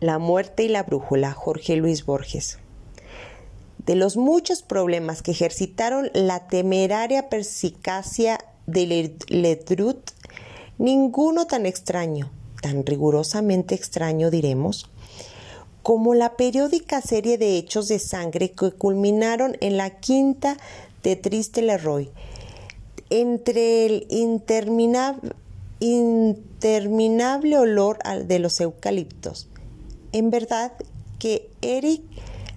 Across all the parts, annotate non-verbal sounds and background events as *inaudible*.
La muerte y la brújula, Jorge Luis Borges. De los muchos problemas que ejercitaron la temeraria persicacia de Ledrut, ninguno tan extraño, tan rigurosamente extraño diremos, como la periódica serie de hechos de sangre que culminaron en la quinta de Triste Leroy, entre el interminable, interminable olor de los eucaliptos. En verdad que Eric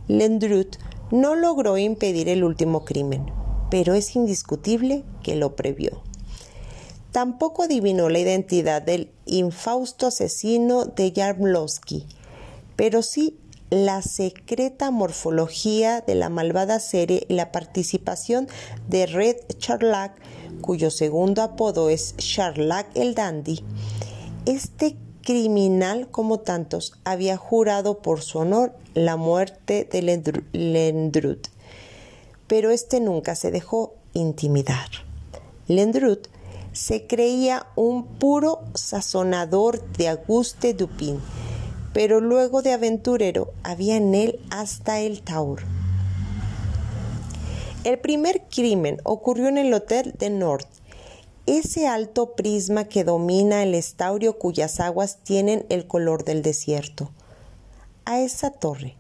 Lendrut no logró impedir el último crimen, pero es indiscutible que lo previó. Tampoco adivinó la identidad del infausto asesino de Jarmlowski, pero sí la secreta morfología de la malvada serie y la participación de Red Charlac, cuyo segundo apodo es Charlac el Dandy. Este criminal, como tantos, había jurado por su honor la muerte de Lendrut, pero este nunca se dejó intimidar. Lendrut se creía un puro sazonador de Auguste Dupin, pero luego de aventurero había en él hasta el taur. El primer crimen ocurrió en el Hotel de North, ese alto prisma que domina el estaurio cuyas aguas tienen el color del desierto. A esa torre,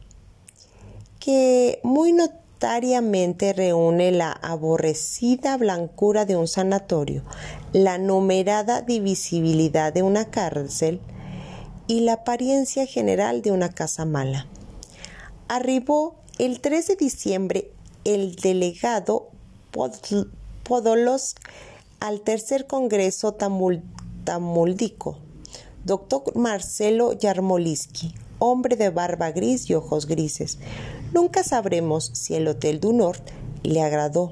que muy notariamente reúne la aborrecida blancura de un sanatorio, la numerada divisibilidad de una cárcel y la apariencia general de una casa mala. Arribó el 3 de diciembre el delegado Podolos al tercer Congreso Tamuldico, doctor Marcelo Yarmoliski, hombre de barba gris y ojos grises. Nunca sabremos si el Hotel du Nord le agradó.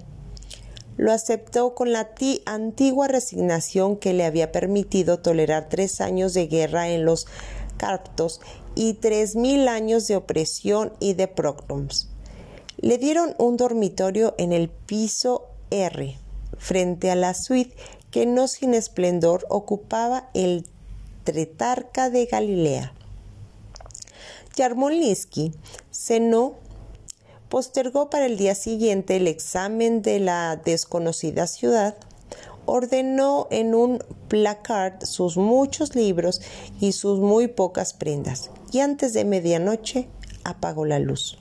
Lo aceptó con la antigua resignación que le había permitido tolerar tres años de guerra en los Carptos y tres mil años de opresión y de progroms. Le dieron un dormitorio en el piso R frente a la suite que no sin esplendor ocupaba el tretarca de Galilea. Yarmolinsky cenó, postergó para el día siguiente el examen de la desconocida ciudad, ordenó en un placard sus muchos libros y sus muy pocas prendas, y antes de medianoche apagó la luz.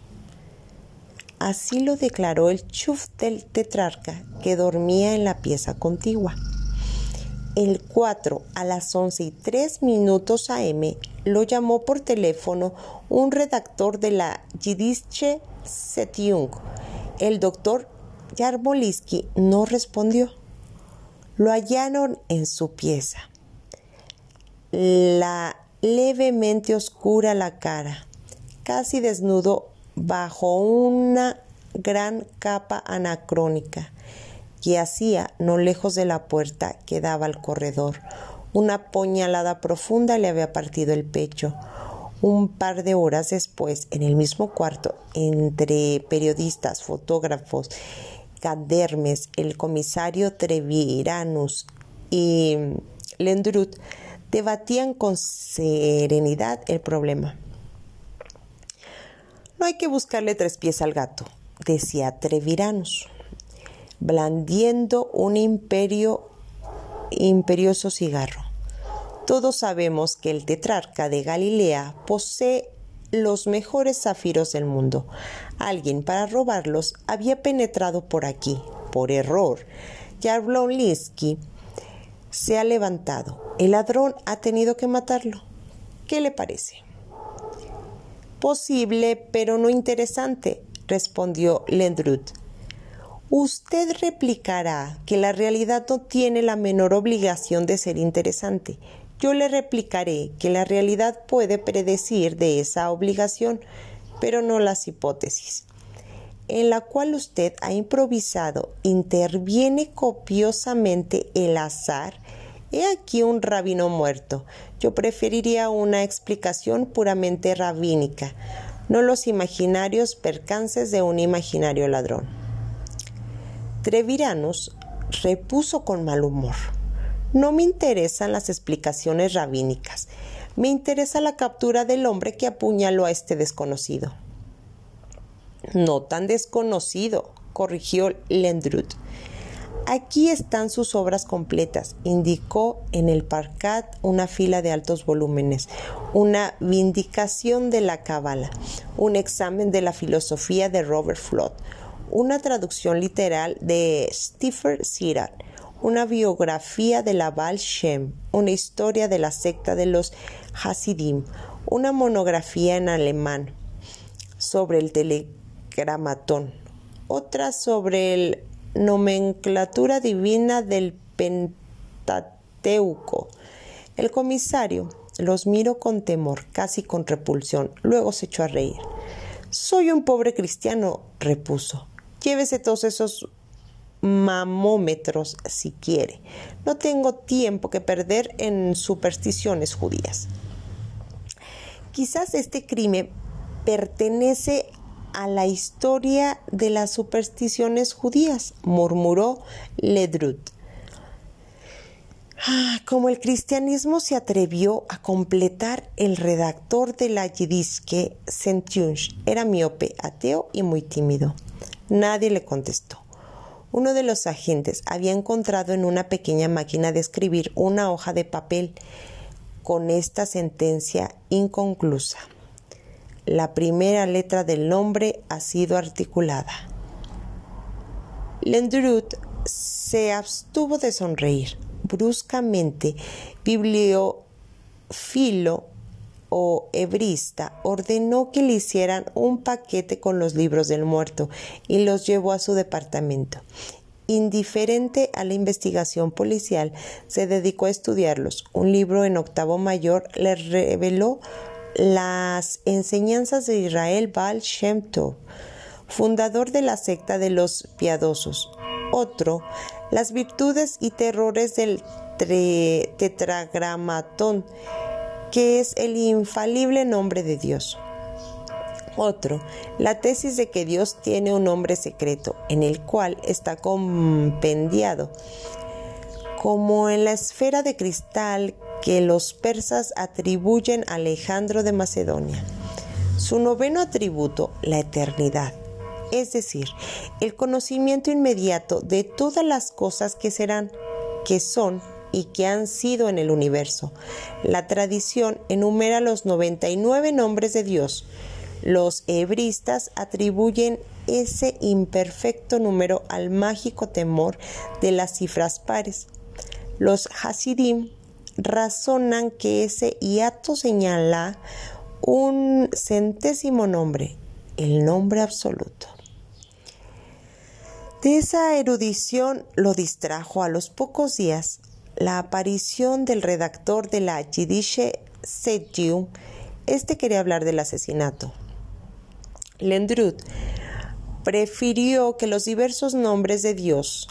Así lo declaró el chuf del tetrarca que dormía en la pieza contigua. El 4 a las 11 y 3 minutos AM lo llamó por teléfono un redactor de la Yiddish Setiung. El doctor Yarmolinsky no respondió. Lo hallaron en su pieza. La levemente oscura la cara, casi desnudo bajo una gran capa anacrónica que hacía no lejos de la puerta que daba al corredor. Una puñalada profunda le había partido el pecho. Un par de horas después, en el mismo cuarto, entre periodistas, fotógrafos, Gandermes, el comisario Treviranus y Lendrut debatían con serenidad el problema. No hay que buscarle tres pies al gato, decía Treviranus, blandiendo un imperio, imperioso cigarro. Todos sabemos que el tetrarca de Galilea posee los mejores zafiros del mundo. Alguien para robarlos había penetrado por aquí, por error. Jarblonlinsky se ha levantado. El ladrón ha tenido que matarlo. ¿Qué le parece? Posible, pero no interesante, respondió Lendrut. Usted replicará que la realidad no tiene la menor obligación de ser interesante. Yo le replicaré que la realidad puede predecir de esa obligación, pero no las hipótesis en la cual usted ha improvisado, interviene copiosamente el azar He aquí un rabino muerto. Yo preferiría una explicación puramente rabínica, no los imaginarios percances de un imaginario ladrón. Treviranus repuso con mal humor. No me interesan las explicaciones rabínicas. Me interesa la captura del hombre que apuñaló a este desconocido. No tan desconocido, corrigió Lendrut. Aquí están sus obras completas, indicó en el Parcat una fila de altos volúmenes, una vindicación de la Cábala, un examen de la filosofía de Robert Flood, una traducción literal de Stephen Sirat, una biografía de la Baal Shem, una historia de la secta de los Hasidim, una monografía en alemán sobre el telegramatón, otra sobre el nomenclatura divina del Pentateuco. El comisario los miró con temor, casi con repulsión, luego se echó a reír. Soy un pobre cristiano, repuso. Llévese todos esos mamómetros si quiere. No tengo tiempo que perder en supersticiones judías. Quizás este crimen pertenece a la historia de las supersticiones judías, murmuró Ledrut. Ah, como el cristianismo se atrevió a completar, el redactor de la Yiddiske Sentiunch era miope, ateo y muy tímido. Nadie le contestó. Uno de los agentes había encontrado en una pequeña máquina de escribir una hoja de papel con esta sentencia inconclusa. La primera letra del nombre ha sido articulada. Lendrut se abstuvo de sonreír. Bruscamente, bibliofilo o hebrista ordenó que le hicieran un paquete con los libros del muerto y los llevó a su departamento. Indiferente a la investigación policial, se dedicó a estudiarlos. Un libro en octavo mayor le reveló las enseñanzas de Israel Baal Shem Tov, fundador de la secta de los piadosos. Otro, las virtudes y terrores del tetragramatón, que es el infalible nombre de Dios. Otro, la tesis de que Dios tiene un nombre secreto, en el cual está compendiado, como en la esfera de cristal que los persas atribuyen a Alejandro de Macedonia. Su noveno atributo, la eternidad, es decir, el conocimiento inmediato de todas las cosas que serán, que son y que han sido en el universo. La tradición enumera los 99 nombres de Dios. Los hebristas atribuyen ese imperfecto número al mágico temor de las cifras pares. Los Hasidim razonan que ese hiato señala un centésimo nombre, el nombre absoluto. De esa erudición lo distrajo a los pocos días la aparición del redactor de la Jiddische Zeitung. Este quería hablar del asesinato. Lendrut prefirió que los diversos nombres de Dios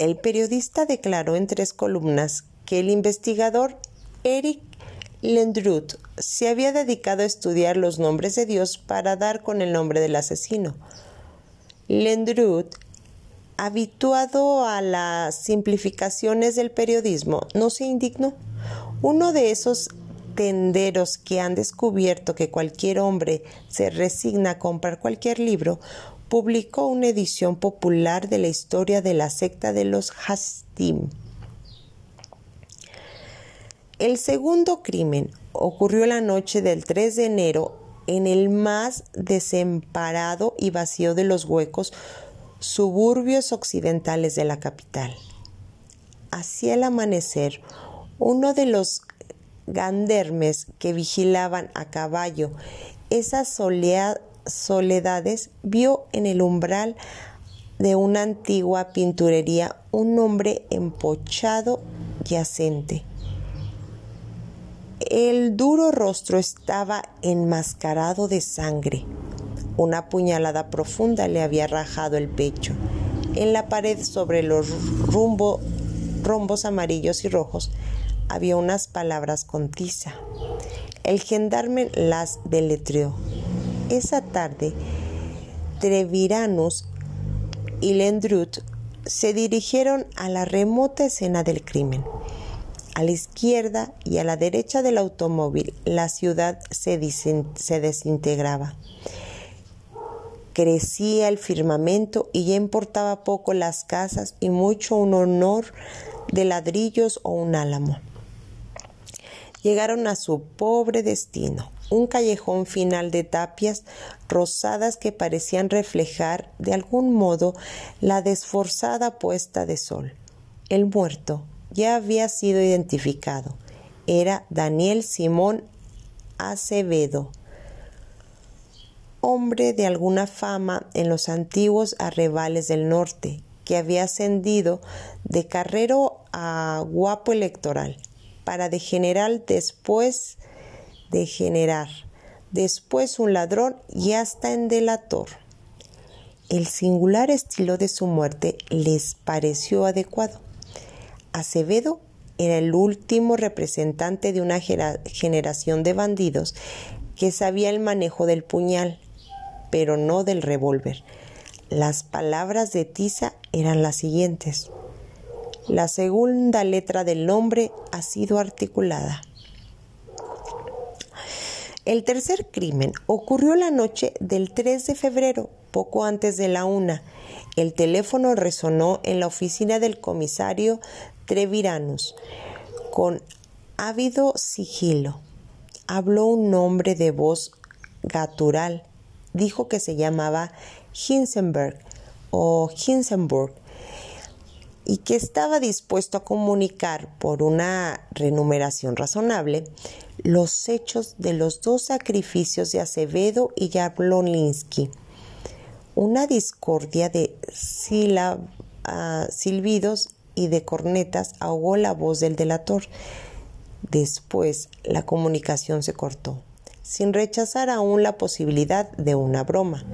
el periodista declaró en tres columnas que el investigador Eric Lendrut se había dedicado a estudiar los nombres de Dios para dar con el nombre del asesino. Lendrut, habituado a las simplificaciones del periodismo, no se indignó. Uno de esos tenderos que han descubierto que cualquier hombre se resigna a comprar cualquier libro, publicó una edición popular de la historia de la secta de los Hastim. El segundo crimen ocurrió la noche del 3 de enero en el más desemparado y vacío de los huecos suburbios occidentales de la capital. Hacia el amanecer, uno de los gandermes que vigilaban a caballo esa soleada soledades vio en el umbral de una antigua pinturería un hombre empochado yacente. El duro rostro estaba enmascarado de sangre. Una puñalada profunda le había rajado el pecho. En la pared sobre los rombos amarillos y rojos había unas palabras con tiza. El gendarme las deletreó. Esa tarde, Treviranus y Lendrut se dirigieron a la remota escena del crimen. A la izquierda y a la derecha del automóvil la ciudad se, se desintegraba. Crecía el firmamento y ya importaba poco las casas y mucho un honor de ladrillos o un álamo. Llegaron a su pobre destino, un callejón final de tapias rosadas que parecían reflejar de algún modo la desforzada puesta de sol. El muerto ya había sido identificado. Era Daniel Simón Acevedo, hombre de alguna fama en los antiguos arrebales del norte, que había ascendido de carrero a guapo electoral, para de general después de generar, después un ladrón y hasta en delator. El singular estilo de su muerte les pareció adecuado. Acevedo era el último representante de una generación de bandidos que sabía el manejo del puñal, pero no del revólver. Las palabras de Tiza eran las siguientes. La segunda letra del nombre ha sido articulada. El tercer crimen ocurrió la noche del 3 de febrero, poco antes de la una. El teléfono resonó en la oficina del comisario Treviranus con ávido sigilo. Habló un hombre de voz gatural dijo que se llamaba Hinsenberg o Hinsenburg y que estaba dispuesto a comunicar por una renumeración razonable los hechos de los dos sacrificios de Acevedo y Jablonlinsky. Una discordia de ah, silbidos y de cornetas ahogó la voz del delator. Después la comunicación se cortó sin rechazar aún la posibilidad de una broma.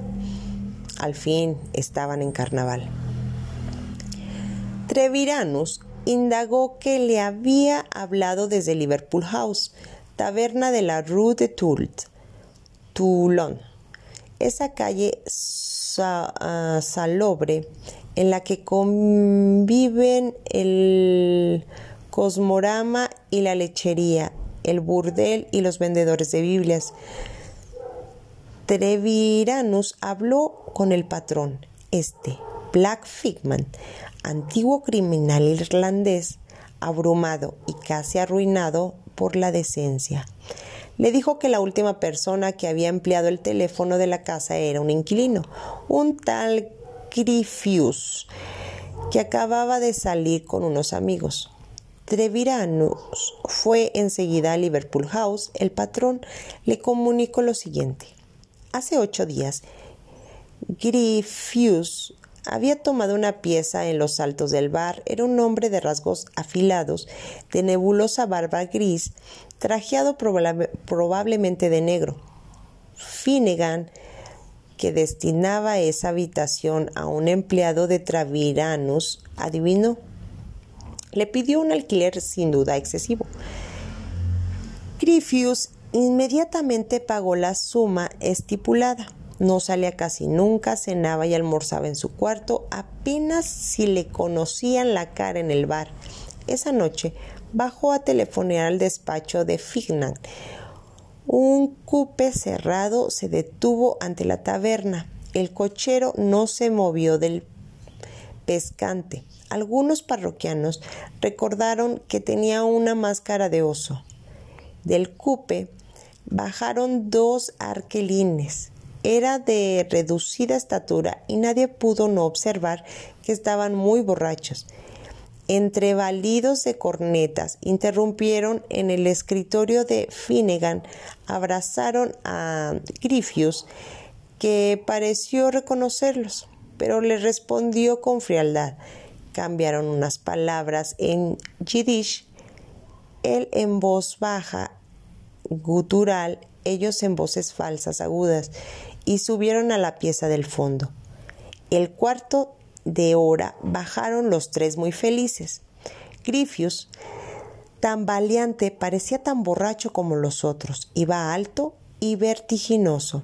Al fin estaban en carnaval. Treviranus indagó que le había hablado desde Liverpool House, taberna de la Rue de Toult, Toulon, esa calle ah, salobre en la que conviven el cosmorama y la lechería el burdel y los vendedores de Biblias. Treviranus habló con el patrón, este, Black Figman, antiguo criminal irlandés, abrumado y casi arruinado por la decencia. Le dijo que la última persona que había empleado el teléfono de la casa era un inquilino, un tal Griffius, que acababa de salir con unos amigos. Treviranus fue enseguida a Liverpool House. El patrón le comunicó lo siguiente. Hace ocho días, Griffius había tomado una pieza en los altos del bar. Era un hombre de rasgos afilados, de nebulosa barba gris, trajeado probablemente de negro. Finnegan, que destinaba esa habitación a un empleado de Treviranus, adivinó le pidió un alquiler sin duda excesivo. Griffius inmediatamente pagó la suma estipulada. No salía casi nunca, cenaba y almorzaba en su cuarto, apenas si le conocían la cara en el bar. Esa noche bajó a telefonear al despacho de Fignan. Un cupe cerrado se detuvo ante la taberna. El cochero no se movió del pescante. Algunos parroquianos recordaron que tenía una máscara de oso. Del cupe bajaron dos arquelines. Era de reducida estatura y nadie pudo no observar que estaban muy borrachos. Entre balidos de cornetas interrumpieron en el escritorio de Finnegan, abrazaron a Griffius, que pareció reconocerlos, pero le respondió con frialdad cambiaron unas palabras en yiddish, él en voz baja, gutural, ellos en voces falsas, agudas, y subieron a la pieza del fondo. El cuarto de hora bajaron los tres muy felices. Griffius, tan valiente, parecía tan borracho como los otros, iba alto y vertiginoso.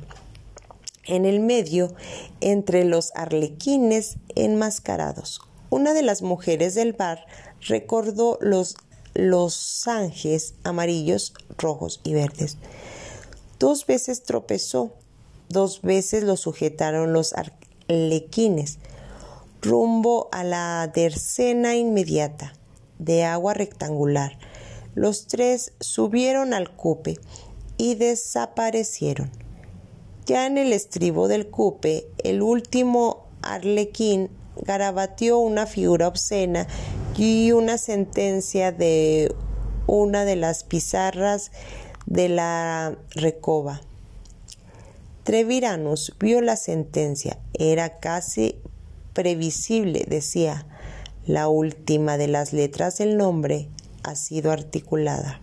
En el medio, entre los arlequines enmascarados, una de las mujeres del bar recordó los los ángeles amarillos, rojos y verdes. Dos veces tropezó, dos veces lo sujetaron los arlequines, rumbo a la dercena inmediata, de agua rectangular. Los tres subieron al cupe y desaparecieron. Ya en el estribo del cupe, el último arlequín garabateó una figura obscena y una sentencia de una de las pizarras de la recoba. Treviranus vio la sentencia. Era casi previsible, decía. La última de las letras del nombre ha sido articulada.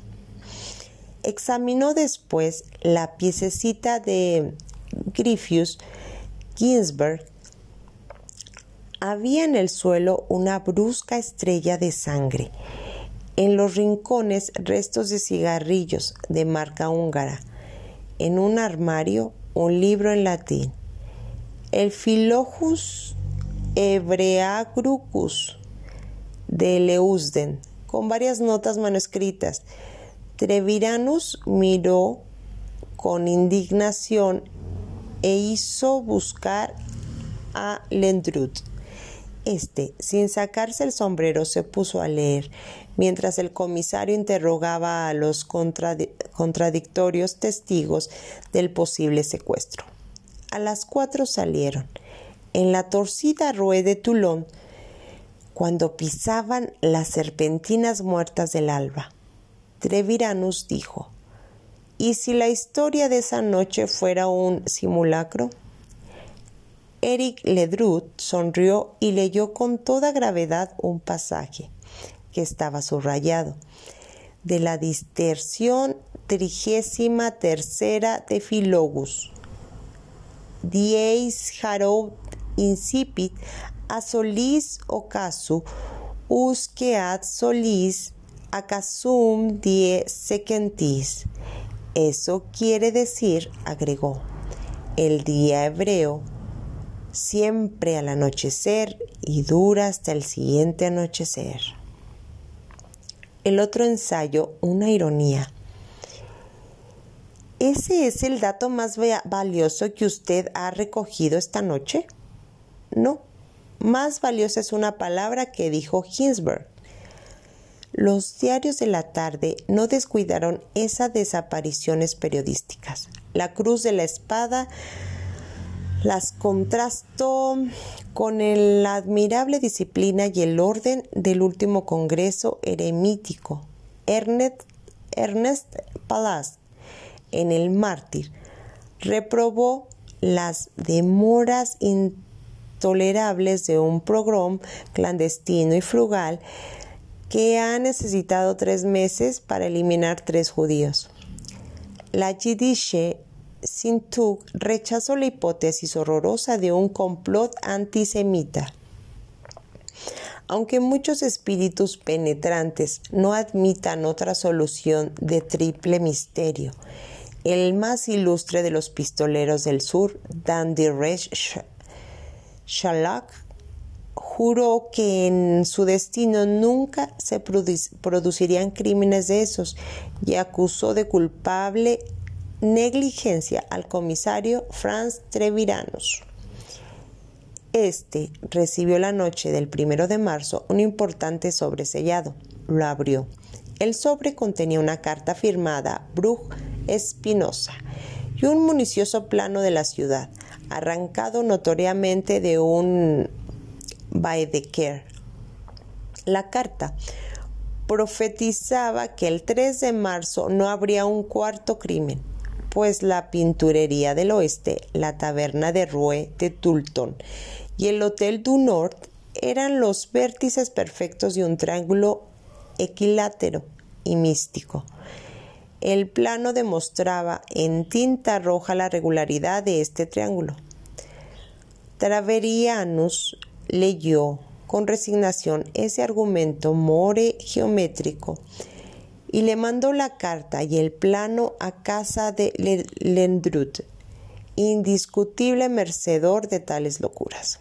Examinó después la piececita de Griffius Ginsberg había en el suelo una brusca estrella de sangre. En los rincones restos de cigarrillos de marca húngara. En un armario un libro en latín. El Philogus Hebreagrucus de Leusden, con varias notas manuscritas. Treviranus miró con indignación e hizo buscar a Lendrut. Este, sin sacarse el sombrero, se puso a leer, mientras el comisario interrogaba a los contradictorios testigos del posible secuestro. A las cuatro salieron. En la torcida rue de Toulon, cuando pisaban las serpentinas muertas del alba, Treviranus dijo ¿Y si la historia de esa noche fuera un simulacro? Eric Ledrut sonrió y leyó con toda gravedad un pasaje que estaba subrayado de la distersión trigésima tercera de Philogus. Dies Harou incipit a solis ocasu usque ad solis acasum die secentis. Eso quiere decir, agregó, el día hebreo siempre al anochecer y dura hasta el siguiente anochecer. El otro ensayo, una ironía. ¿Ese es el dato más valioso que usted ha recogido esta noche? No, más valiosa es una palabra que dijo Ginsberg. Los diarios de la tarde no descuidaron esas desapariciones periodísticas. La cruz de la espada las contrastó con la admirable disciplina y el orden del último Congreso eremítico. Ernest, Ernest Palast, en El Mártir, reprobó las demoras intolerables de un progrom clandestino y frugal que ha necesitado tres meses para eliminar tres judíos. La Yiddish Sintug rechazó la hipótesis horrorosa de un complot antisemita. Aunque muchos espíritus penetrantes no admitan otra solución de triple misterio, el más ilustre de los pistoleros del sur, Dandy Resh Shalak, juró que en su destino nunca se producirían crímenes de esos y acusó de culpable negligencia al comisario Franz Treviranus. Este recibió la noche del primero de marzo un importante sobresellado. Lo abrió. El sobre contenía una carta firmada Bruch Espinosa y un municioso plano de la ciudad, arrancado notoriamente de un Baedeker. La carta profetizaba que el 3 de marzo no habría un cuarto crimen pues la Pinturería del Oeste, la Taberna de Rue de Tulton y el Hotel du Nord eran los vértices perfectos de un triángulo equilátero y místico. El plano demostraba en tinta roja la regularidad de este triángulo. Traverianus leyó con resignación ese argumento more geométrico y le mandó la carta y el plano a casa de Lendrut, indiscutible mercedor de tales locuras.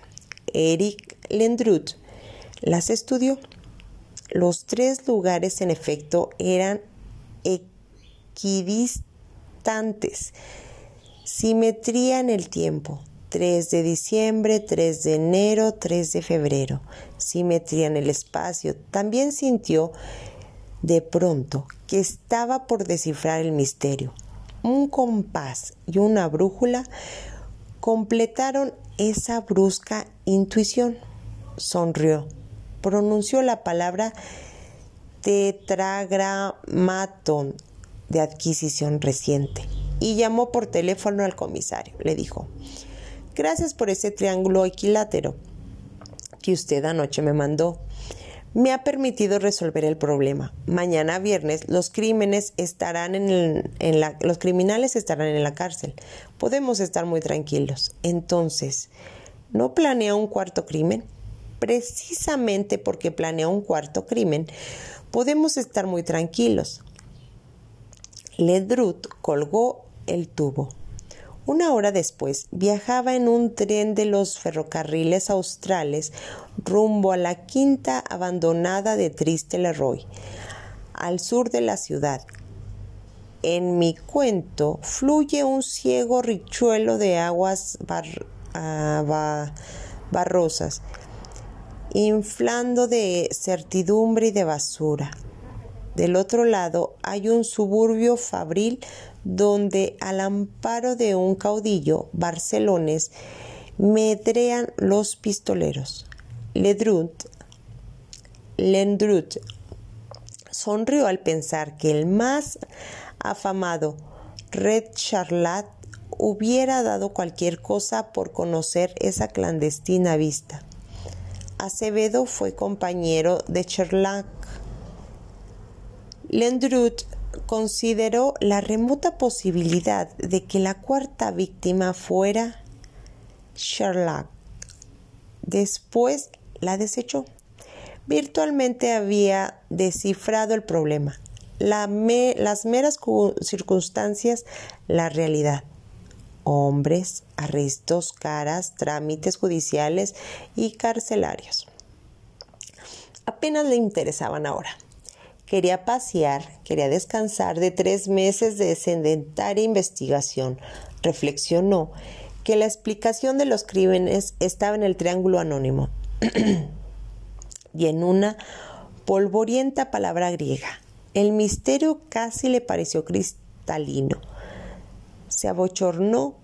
Eric Lendrut las estudió. Los tres lugares, en efecto, eran equidistantes. Simetría en el tiempo. 3 de diciembre, 3 de enero, 3 de febrero. Simetría en el espacio. También sintió de pronto que estaba por descifrar el misterio. Un compás y una brújula completaron esa brusca intuición. Sonrió. Pronunció la palabra tetragramaton de adquisición reciente y llamó por teléfono al comisario. Le dijo, gracias por ese triángulo equilátero que usted anoche me mandó. Me ha permitido resolver el problema. Mañana viernes los crímenes estarán en, la, los criminales estarán en la cárcel. Podemos estar muy tranquilos. Entonces, ¿no planea un cuarto crimen? Precisamente porque planea un cuarto crimen, podemos estar muy tranquilos. Ledrut colgó el tubo. Una hora después viajaba en un tren de los ferrocarriles australes rumbo a la quinta abandonada de Triste Leroy, al sur de la ciudad. En mi cuento fluye un ciego richuelo de aguas ah, barrosas, inflando de certidumbre y de basura. Del otro lado hay un suburbio fabril donde al amparo de un caudillo barcelones medrean los pistoleros. Ledrut, Lendrut sonrió al pensar que el más afamado Red Charlat hubiera dado cualquier cosa por conocer esa clandestina vista. Acevedo fue compañero de Charlat. Lendrut consideró la remota posibilidad de que la cuarta víctima fuera Sherlock. Después la desechó. Virtualmente había descifrado el problema. las meras circunstancias, la realidad. Hombres, arrestos, caras, trámites judiciales y carcelarios. Apenas le interesaban ahora. Quería pasear, quería descansar de tres meses de sedentaria investigación. Reflexionó que la explicación de los crímenes estaba en el triángulo anónimo *clears throat* y en una polvorienta palabra griega. El misterio casi le pareció cristalino. Se abochornó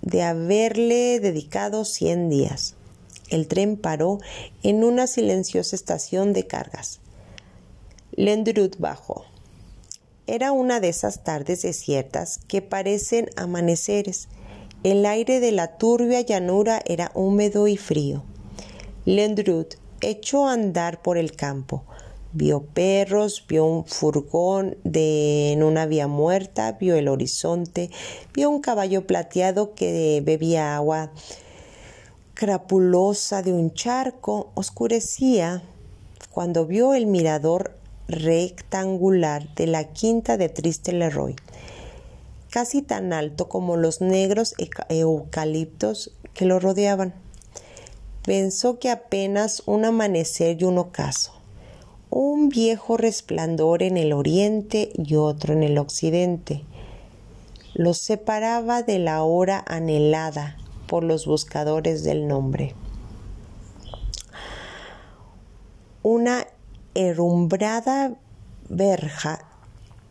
de haberle dedicado cien días. El tren paró en una silenciosa estación de cargas. Lendrut bajó. Era una de esas tardes desiertas que parecen amaneceres. El aire de la turbia llanura era húmedo y frío. Lendrut echó a andar por el campo. Vio perros, vio un furgón de, en una vía muerta, vio el horizonte, vio un caballo plateado que bebía agua crapulosa de un charco. Oscurecía cuando vio el mirador rectangular de la quinta de Triste Leroy, casi tan alto como los negros eucaliptos que lo rodeaban. Pensó que apenas un amanecer y un ocaso, un viejo resplandor en el oriente y otro en el occidente, los separaba de la hora anhelada por los buscadores del nombre. Una herrumbrada verja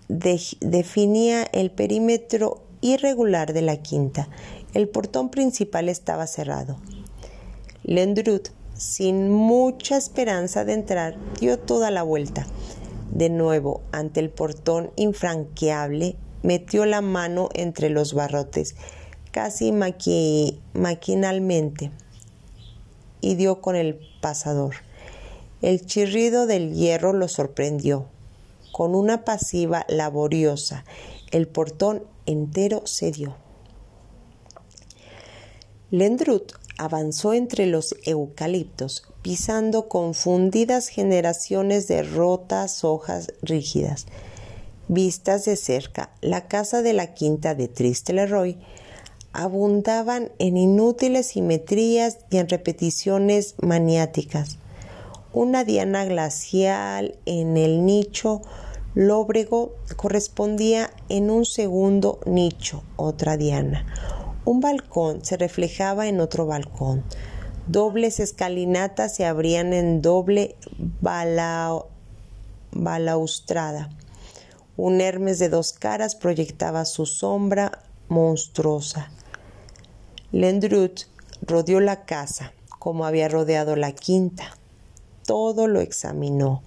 definía el perímetro irregular de la quinta. El portón principal estaba cerrado. Lendrut, sin mucha esperanza de entrar, dio toda la vuelta. De nuevo, ante el portón infranqueable, metió la mano entre los barrotes, casi maquinalmente, y dio con el pasador. El chirrido del hierro lo sorprendió. Con una pasiva laboriosa, el portón entero cedió. Lendrut avanzó entre los eucaliptos, pisando confundidas generaciones de rotas hojas rígidas. Vistas de cerca, la casa de la quinta de Triste Leroy abundaban en inútiles simetrías y en repeticiones maniáticas una diana glacial en el nicho lóbrego correspondía en un segundo nicho otra diana. Un balcón se reflejaba en otro balcón. Dobles escalinatas se abrían en doble balaustrada. Un Hermes de dos caras proyectaba su sombra monstruosa. Lendrut rodeó la casa como había rodeado la quinta. Todo lo examinó.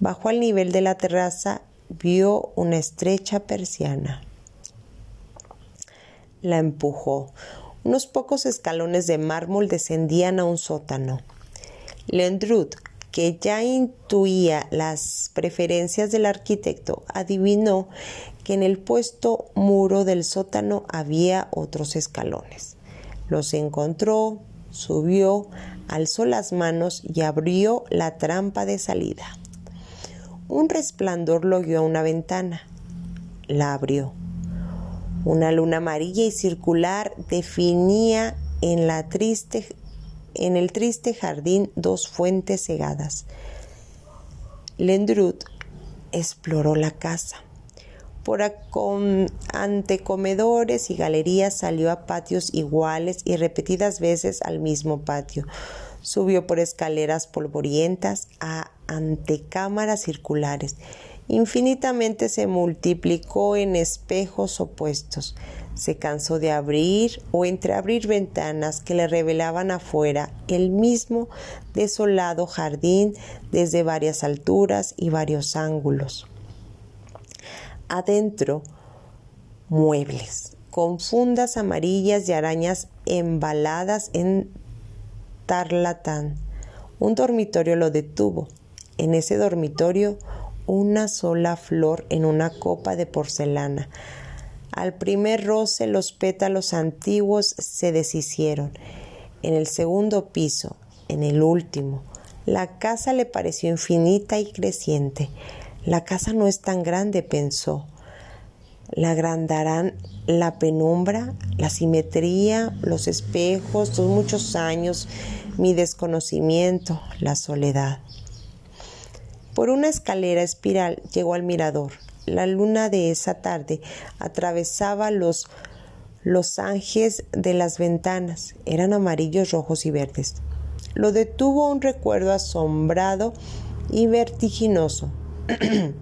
Bajo al nivel de la terraza vio una estrecha persiana. La empujó. Unos pocos escalones de mármol descendían a un sótano. Lendrut, que ya intuía las preferencias del arquitecto, adivinó que en el puesto muro del sótano había otros escalones. Los encontró, subió, alzó las manos y abrió la trampa de salida. Un resplandor lo guió a una ventana. La abrió. Una luna amarilla y circular definía en, la triste, en el triste jardín dos fuentes cegadas. Lendrut exploró la casa. Por ante comedores y galerías salió a patios iguales y repetidas veces al mismo patio. Subió por escaleras polvorientas a antecámaras circulares. Infinitamente se multiplicó en espejos opuestos. Se cansó de abrir o entreabrir ventanas que le revelaban afuera el mismo desolado jardín desde varias alturas y varios ángulos adentro muebles con fundas amarillas y arañas embaladas en tarlatán. Un dormitorio lo detuvo. En ese dormitorio una sola flor en una copa de porcelana. Al primer roce los pétalos antiguos se deshicieron. En el segundo piso, en el último, la casa le pareció infinita y creciente. La casa no es tan grande, pensó. La agrandarán la penumbra, la simetría, los espejos, los muchos años, mi desconocimiento, la soledad. Por una escalera espiral llegó al mirador. La luna de esa tarde atravesaba los los ángeles de las ventanas. Eran amarillos, rojos y verdes. Lo detuvo un recuerdo asombrado y vertiginoso. *clears throat*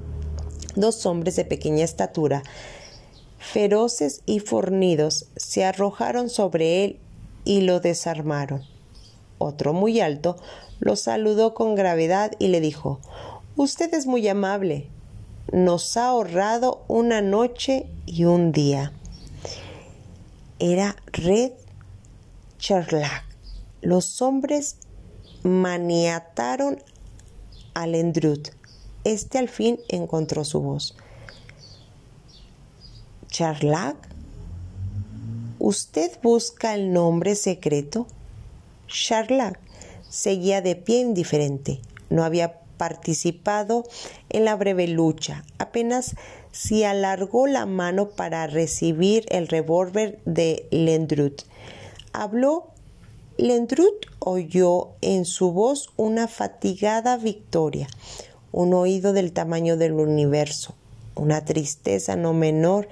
Dos hombres de pequeña estatura, feroces y fornidos, se arrojaron sobre él y lo desarmaron. Otro muy alto lo saludó con gravedad y le dijo Usted es muy amable. Nos ha ahorrado una noche y un día. Era Red Charlac. Los hombres maniataron al Endrut este al fin encontró su voz. Charlac, ¿usted busca el nombre secreto? Charlac seguía de pie indiferente. No había participado en la breve lucha. Apenas si alargó la mano para recibir el revólver de Lendrut. Habló. Lendrut oyó en su voz una fatigada victoria, un oído del tamaño del universo, una tristeza no menor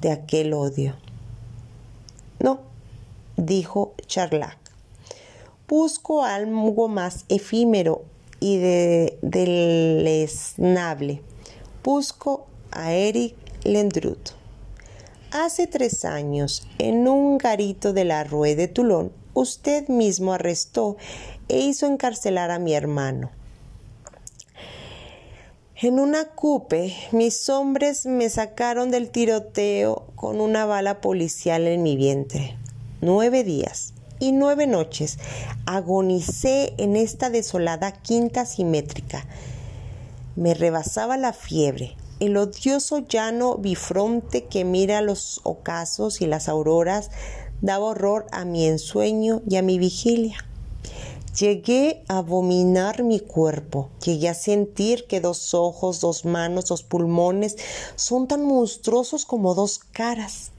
de aquel odio. No, dijo Charlac. Busco algo más efímero y de, deleznable. Busco a Eric Lendrut. Hace tres años, en un garito de la Rue de Toulon, usted mismo arrestó e hizo encarcelar a mi hermano. En una cupe, mis hombres me sacaron del tiroteo con una bala policial en mi vientre. Nueve días y nueve noches agonicé en esta desolada quinta simétrica. Me rebasaba la fiebre, el odioso llano bifronte que mira los ocasos y las auroras daba horror a mi ensueño y a mi vigilia. Llegué a abominar mi cuerpo, llegué a sentir que dos ojos, dos manos, dos pulmones son tan monstruosos como dos caras.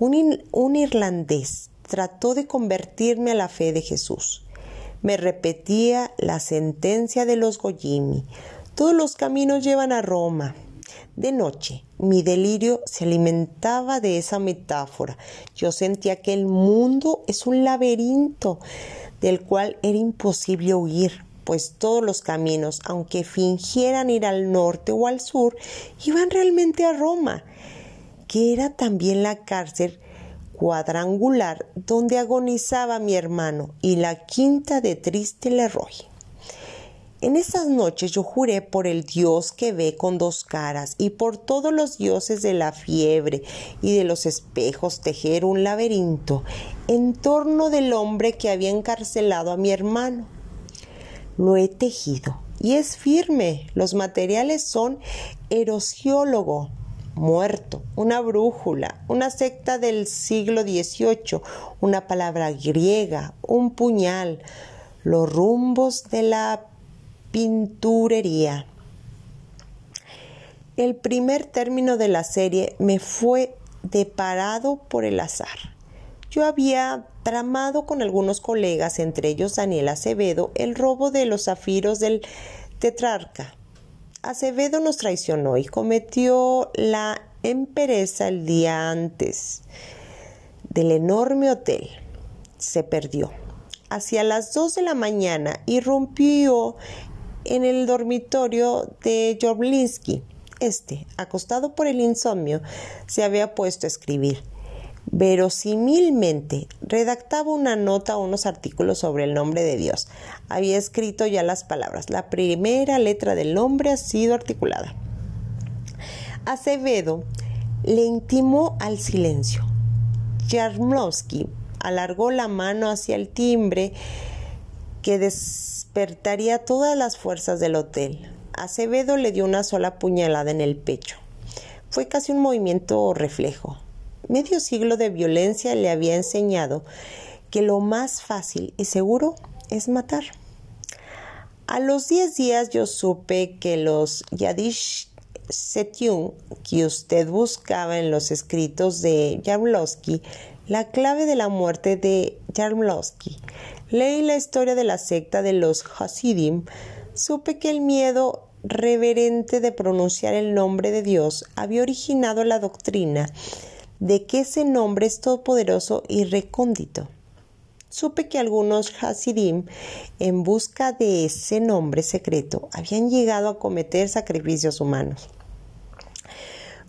Un, irlandés trató de convertirme a la fe de Jesús. me repetía la sentencia de los Gojimi. Todos los caminos llevan a Roma. De noche, mi delirio se alimentaba de esa metáfora. Yo sentía que el mundo es un laberinto del cual era imposible huir, pues todos los caminos, aunque fingieran ir al norte o al sur, iban realmente a Roma, que era también la cárcel cuadrangular donde agonizaba mi hermano y la quinta de Triste Leroy. En esas noches yo juré por el Dios que ve con dos caras y por todos los dioses de la fiebre y de los espejos tejer un laberinto en torno del hombre que había encarcelado a mi hermano. Lo he tejido y es firme. Los materiales son erosiólogo, muerto, una brújula, una secta del siglo XVIII, una palabra griega, un puñal, los rumbos de la pinturería. El primer término de la serie me fue deparado por el azar. Yo había tramado con algunos colegas, entre ellos Daniel Acevedo, el robo de los zafiros del tetrarca. Acevedo nos traicionó y cometió la empereza el día antes del enorme hotel. Se perdió. Hacia las dos de la mañana irrumpió en el dormitorio de Joblinski. Este, acostado por el insomnio, se había puesto a escribir. Verosímilmente, redactaba una nota o unos artículos sobre el nombre de Dios. Había escrito ya las palabras. La primera letra del nombre ha sido articulada. Acevedo le intimó al silencio. Jarmowski alargó la mano hacia el timbre que despertaría todas las fuerzas del hotel. Acevedo le dio una sola puñalada en el pecho. Fue casi un movimiento reflejo. Medio siglo de violencia le había enseñado que lo más fácil y seguro es matar. A los diez días yo supe que los Yadish Setyun que usted buscaba en los escritos de Jarmlowski, la clave de la muerte de Jarmlowski, Leí la historia de la secta de los Hasidim, supe que el miedo reverente de pronunciar el nombre de Dios había originado la doctrina de que ese nombre es todopoderoso y recóndito. Supe que algunos Hasidim, en busca de ese nombre secreto, habían llegado a cometer sacrificios humanos.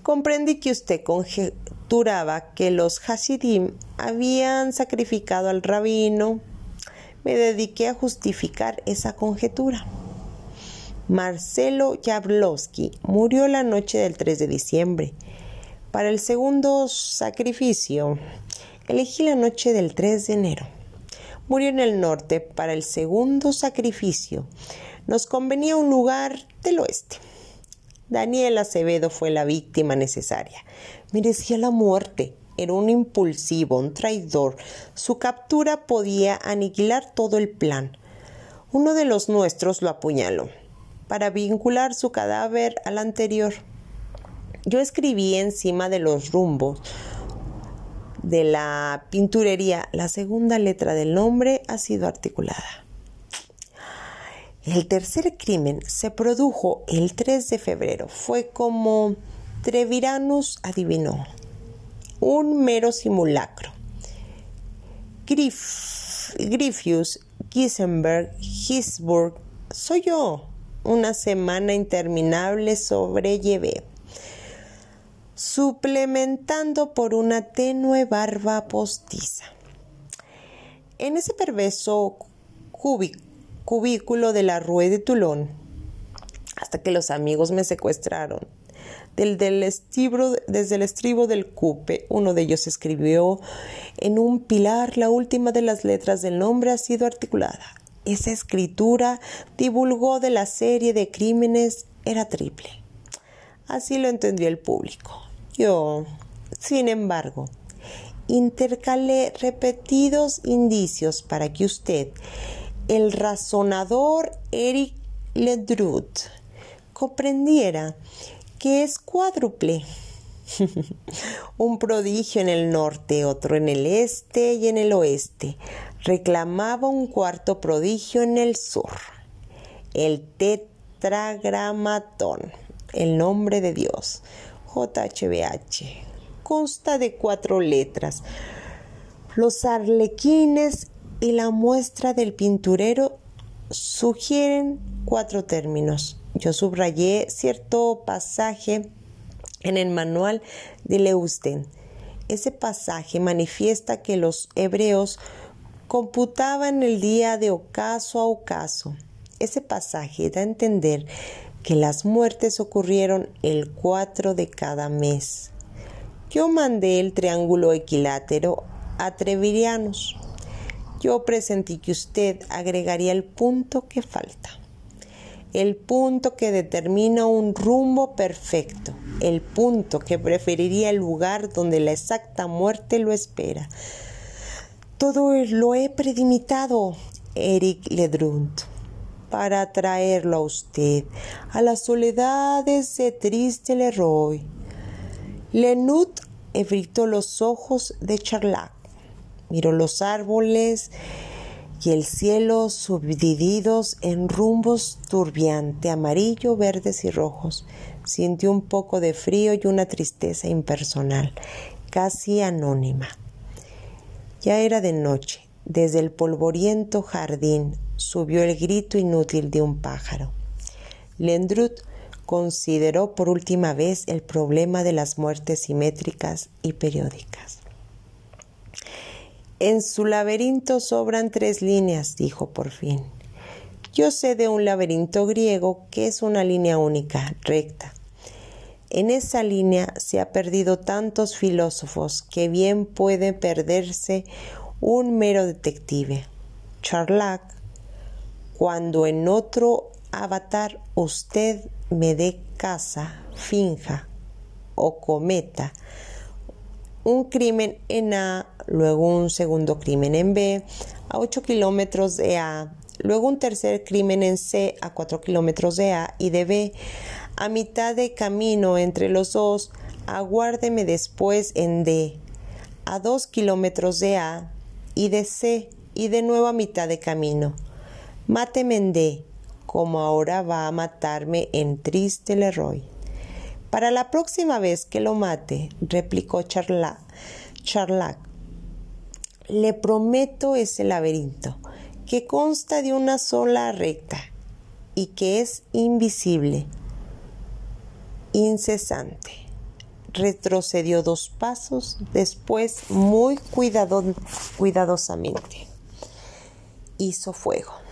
Comprendí que usted conjeturaba que los Hasidim habían sacrificado al rabino, me dediqué a justificar esa conjetura. Marcelo Jablowski murió la noche del 3 de diciembre. Para el segundo sacrificio, elegí la noche del 3 de enero. Murió en el norte. Para el segundo sacrificio, nos convenía un lugar del oeste. Daniel Acevedo fue la víctima necesaria. Merecía la muerte era un impulsivo, un traidor. Su captura podía aniquilar todo el plan. Uno de los nuestros lo apuñaló para vincular su cadáver al anterior. Yo escribí encima de los rumbos de la pinturería. La segunda letra del nombre ha sido articulada. El tercer crimen se produjo el 3 de febrero. Fue como Treviranus adivinó un mero simulacro. Griff, Griffius, Gisenberg, Hisburg, soy yo. Una semana interminable sobrellevé, suplementando por una tenue barba postiza. En ese perverso cubículo de la Rue de Toulon, hasta que los amigos me secuestraron del, desde el estribo del cupe. Uno de ellos escribió en un pilar la última de las letras del nombre ha sido articulada. Esa escritura divulgó de la serie de crímenes era triple. Así lo entendió el público. Yo, sin embargo, intercalé repetidos indicios para que usted, el razonador Eric Ledrut, comprendiera que es cuádruple. *laughs* Un prodigio en el norte, otro en el este y en el oeste. reclamaba un cuarto prodigio en el sur, el tetragramatón, el nombre de Dios, JHBH. Consta de cuatro letras. Los arlequines y la muestra del pinturero sugieren cuatro términos. Yo subrayé cierto pasaje en el manual de Leusten. Ese pasaje manifiesta que los hebreos computaban el día de ocaso a ocaso. Ese pasaje da a entender que las muertes ocurrieron el 4 de cada mes. Yo mandé el triángulo equilátero a Trevirianos. Yo presentí que usted agregaría el punto que falta, el punto que determina un rumbo perfecto, el punto que preferiría el lugar donde la exacta muerte lo espera. Todo lo he predimitado, Eric Ledrunt, para traerlo a usted a las soledades de triste Leroy. Lenut evitó los ojos de Charlac Miró los árboles y el cielo subdivididos en rumbos turbiante, amarillo, verdes y rojos. Sintió un poco de frío y una tristeza impersonal, casi anónima. Ya era de noche. Desde el polvoriento jardín subió el grito inútil de un pájaro. Lendrut consideró por última vez el problema de las muertes simétricas y periódicas. En su laberinto sobran tres líneas, dijo por fin. Yo sé de un laberinto griego que es una línea única, recta. En esa línea se ha perdido tantos filósofos que bien puede perderse un mero detective. Charlac, cuando en otro avatar usted me dé casa, finja o cometa un crimen en A, luego un segundo crimen en B, a 8 kilómetros de A, luego un tercer crimen en C a 4 kilómetros de A y de B, a mitad de camino entre los dos, aguárdeme después en D, a 2 kilómetros de A y de C y de nuevo a mitad de camino. Máteme en D, como ahora va a matarme en Triste Leroy. Para la próxima vez que lo mate, replicó Charlac, le prometo ese laberinto, que consta de una sola recta y que es invisible, incesante. Retrocedió dos pasos, después muy cuidadosamente hizo fuego.